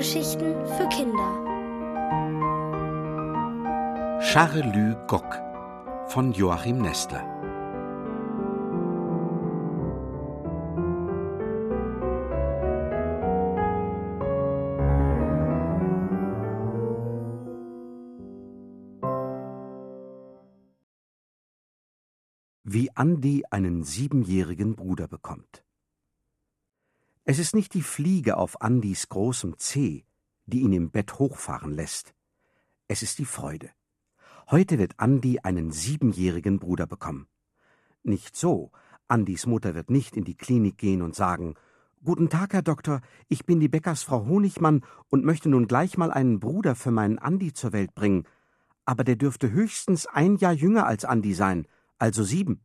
Hörgeschichten für Kinder. Charelü Gock von Joachim Nestler. Wie Andi einen siebenjährigen Bruder bekommt. Es ist nicht die Fliege auf Andis großem Zeh, die ihn im Bett hochfahren lässt. Es ist die Freude. Heute wird Andi einen siebenjährigen Bruder bekommen. Nicht so. Andis Mutter wird nicht in die Klinik gehen und sagen, Guten Tag, Herr Doktor, ich bin die Bäckersfrau Honigmann und möchte nun gleich mal einen Bruder für meinen Andi zur Welt bringen. Aber der dürfte höchstens ein Jahr jünger als Andi sein, also sieben.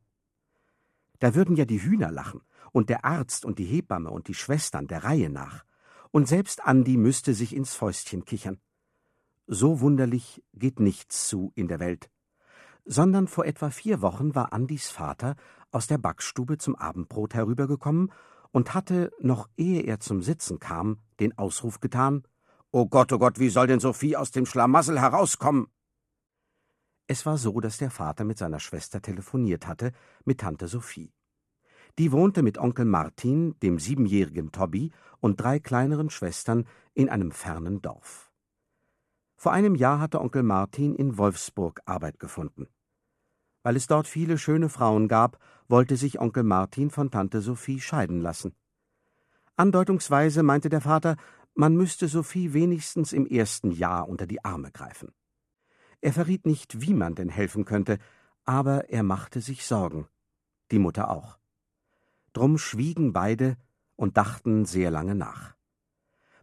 Da würden ja die Hühner lachen und der Arzt und die Hebamme und die Schwestern der Reihe nach, und selbst Andi müsste sich ins Fäustchen kichern. So wunderlich geht nichts zu in der Welt. Sondern vor etwa vier Wochen war Andis Vater aus der Backstube zum Abendbrot herübergekommen und hatte, noch ehe er zum Sitzen kam, den Ausruf getan O Gott, oh Gott, wie soll denn Sophie aus dem Schlamassel herauskommen? Es war so, dass der Vater mit seiner Schwester telefoniert hatte, mit Tante Sophie. Die wohnte mit Onkel Martin, dem siebenjährigen Tobby und drei kleineren Schwestern in einem fernen Dorf. Vor einem Jahr hatte Onkel Martin in Wolfsburg Arbeit gefunden. Weil es dort viele schöne Frauen gab, wollte sich Onkel Martin von Tante Sophie scheiden lassen. Andeutungsweise meinte der Vater, man müsste Sophie wenigstens im ersten Jahr unter die Arme greifen. Er verriet nicht, wie man denn helfen könnte, aber er machte sich Sorgen. Die Mutter auch. Drum schwiegen beide und dachten sehr lange nach.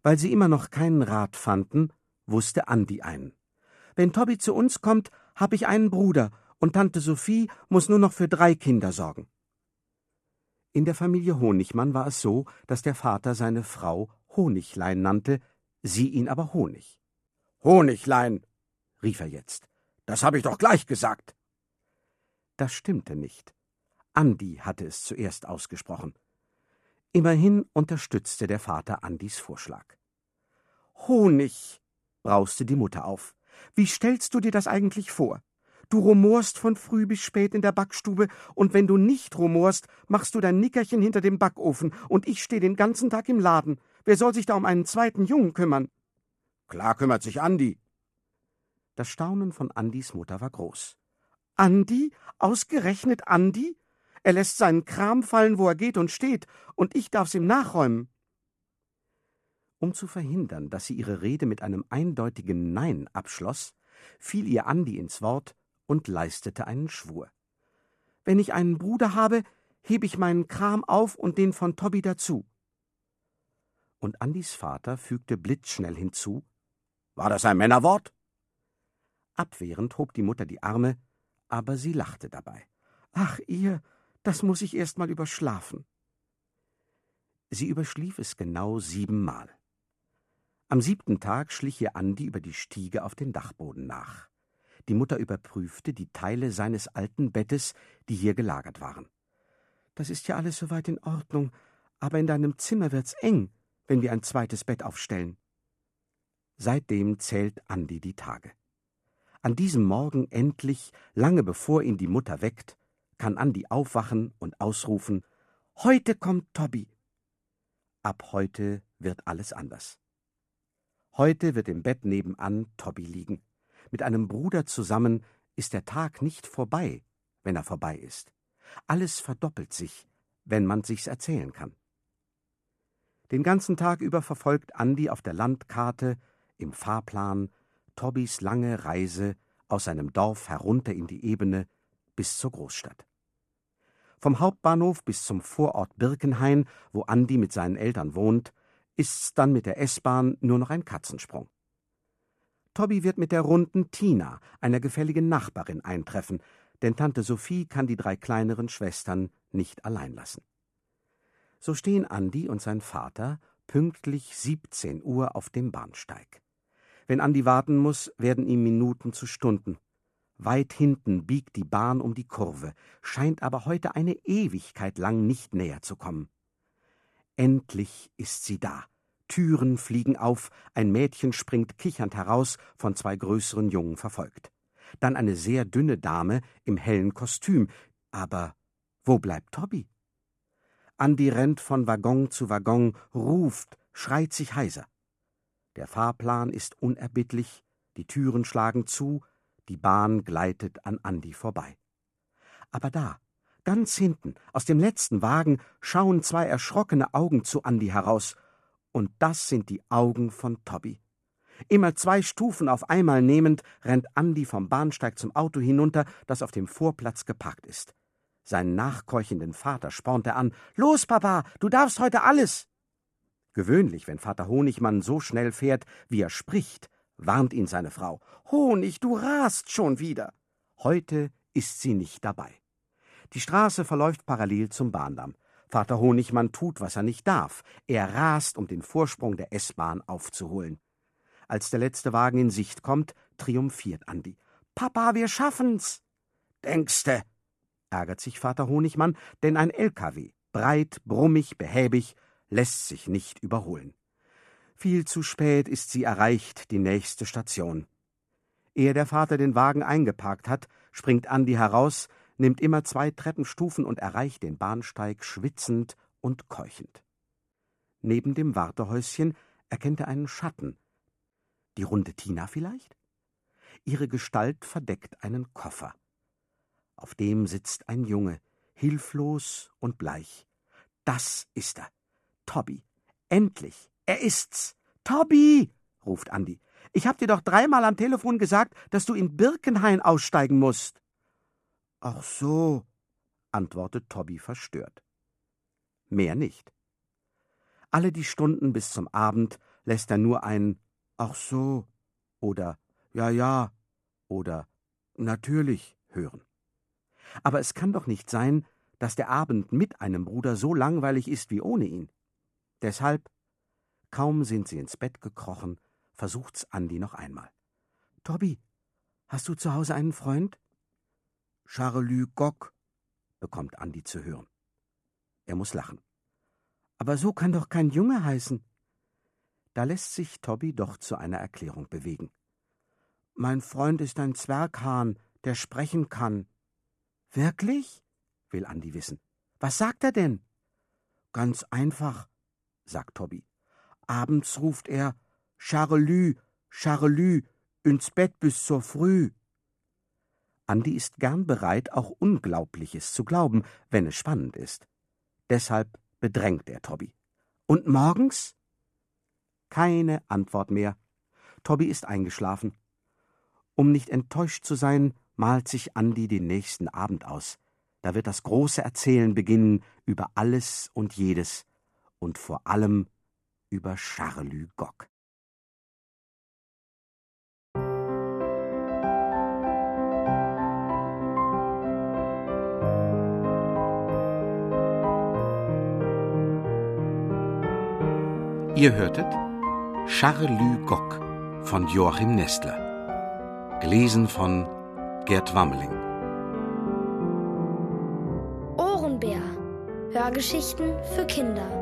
Weil sie immer noch keinen Rat fanden, wusste Andi einen. Wenn Tobby zu uns kommt, hab ich einen Bruder, und Tante Sophie muss nur noch für drei Kinder sorgen. In der Familie Honigmann war es so, dass der Vater seine Frau Honiglein nannte, sie ihn aber Honig. Honiglein, rief er jetzt, das habe ich doch gleich gesagt. Das stimmte nicht. Andi hatte es zuerst ausgesprochen. Immerhin unterstützte der Vater Andis Vorschlag. Honig, brauste die Mutter auf. Wie stellst du dir das eigentlich vor? Du rumorst von früh bis spät in der Backstube, und wenn du nicht rumorst, machst du dein Nickerchen hinter dem Backofen, und ich stehe den ganzen Tag im Laden. Wer soll sich da um einen zweiten Jungen kümmern? Klar kümmert sich Andi. Das Staunen von Andis Mutter war groß. Andi? Ausgerechnet Andi? Er lässt seinen Kram fallen, wo er geht und steht, und ich darf's ihm nachräumen. Um zu verhindern, dass sie ihre Rede mit einem eindeutigen Nein abschloss, fiel ihr Andi ins Wort und leistete einen Schwur. Wenn ich einen Bruder habe, heb ich meinen Kram auf und den von Tobby dazu. Und Andis Vater fügte blitzschnell hinzu War das ein Männerwort? Abwehrend hob die Mutter die Arme, aber sie lachte dabei. Ach, ihr, das muss ich erst mal überschlafen. Sie überschlief es genau siebenmal. Am siebten Tag schlich ihr Andi über die Stiege auf den Dachboden nach. Die Mutter überprüfte die Teile seines alten Bettes, die hier gelagert waren. Das ist ja alles soweit in Ordnung, aber in deinem Zimmer wird's eng, wenn wir ein zweites Bett aufstellen. Seitdem zählt Andi die Tage. An diesem Morgen endlich, lange bevor ihn die Mutter weckt, kann Andi aufwachen und ausrufen Heute kommt Tobby. Ab heute wird alles anders. Heute wird im Bett nebenan Tobby liegen. Mit einem Bruder zusammen ist der Tag nicht vorbei, wenn er vorbei ist. Alles verdoppelt sich, wenn man sich's erzählen kann. Den ganzen Tag über verfolgt Andi auf der Landkarte, im Fahrplan, Tobbys lange Reise aus seinem Dorf herunter in die Ebene bis zur Großstadt. Vom Hauptbahnhof bis zum Vorort Birkenhain, wo Andi mit seinen Eltern wohnt, ist's dann mit der S-Bahn nur noch ein Katzensprung. Tobby wird mit der runden Tina, einer gefälligen Nachbarin, eintreffen, denn Tante Sophie kann die drei kleineren Schwestern nicht allein lassen. So stehen Andi und sein Vater pünktlich 17 Uhr auf dem Bahnsteig. Wenn Andi warten muss, werden ihm Minuten zu Stunden. Weit hinten biegt die Bahn um die Kurve, scheint aber heute eine Ewigkeit lang nicht näher zu kommen. Endlich ist sie da, Türen fliegen auf, ein Mädchen springt kichernd heraus, von zwei größeren Jungen verfolgt. Dann eine sehr dünne Dame im hellen Kostüm. Aber wo bleibt Toby? Andi rennt von Waggon zu Waggon, ruft, schreit sich heiser. Der Fahrplan ist unerbittlich, die Türen schlagen zu, die Bahn gleitet an Andi vorbei. Aber da, ganz hinten, aus dem letzten Wagen, schauen zwei erschrockene Augen zu Andi heraus, und das sind die Augen von Tobby. Immer zwei Stufen auf einmal nehmend, rennt Andi vom Bahnsteig zum Auto hinunter, das auf dem Vorplatz geparkt ist. Seinen nachkeuchenden Vater spornt er an. Los, Papa, du darfst heute alles. Gewöhnlich, wenn Vater Honigmann so schnell fährt, wie er spricht, warnt ihn seine Frau. Honig, du rast schon wieder. Heute ist sie nicht dabei. Die Straße verläuft parallel zum Bahndamm. Vater Honigmann tut, was er nicht darf. Er rast, um den Vorsprung der S-Bahn aufzuholen. Als der letzte Wagen in Sicht kommt, triumphiert Andi. Papa, wir schaffen's! Denkste, ärgert sich Vater Honigmann, denn ein LKW, breit, brummig, behäbig, lässt sich nicht überholen. Viel zu spät ist sie erreicht, die nächste Station. Ehe der Vater den Wagen eingeparkt hat, springt Andi heraus, nimmt immer zwei Treppenstufen und erreicht den Bahnsteig schwitzend und keuchend. Neben dem Wartehäuschen erkennt er einen Schatten. Die runde Tina vielleicht? Ihre Gestalt verdeckt einen Koffer. Auf dem sitzt ein Junge, hilflos und bleich. Das ist er. Tobby. Endlich. Er ist's. Tobby, ruft Andi. Ich hab dir doch dreimal am Telefon gesagt, dass du in Birkenhain aussteigen musst. Ach so, antwortet Tobby verstört. Mehr nicht. Alle die Stunden bis zum Abend lässt er nur ein Ach so oder Ja, ja oder Natürlich hören. Aber es kann doch nicht sein, dass der Abend mit einem Bruder so langweilig ist wie ohne ihn. Deshalb, kaum sind sie ins Bett gekrochen, versucht's Andi noch einmal. Tobi, hast du zu Hause einen Freund? Charlü Gock, bekommt Andi zu hören. Er muss lachen. Aber so kann doch kein Junge heißen. Da lässt sich Tobi doch zu einer Erklärung bewegen. Mein Freund ist ein Zwerghahn, der sprechen kann. Wirklich? will Andi wissen. Was sagt er denn? Ganz einfach, sagt Tobi. Abends ruft er Charlü, Charlü, ins Bett bis zur Früh. Andi ist gern bereit, auch Unglaubliches zu glauben, wenn es spannend ist. Deshalb bedrängt er Tobi. Und morgens? Keine Antwort mehr. Tobi ist eingeschlafen. Um nicht enttäuscht zu sein, malt sich Andi den nächsten Abend aus. Da wird das große Erzählen beginnen über alles und jedes und vor allem über Charlü Gock. Ihr hörtet Charlü Gock von Joachim Nestler. Gelesen von Gerd Wammeling. Ohrenbär. Hörgeschichten für Kinder.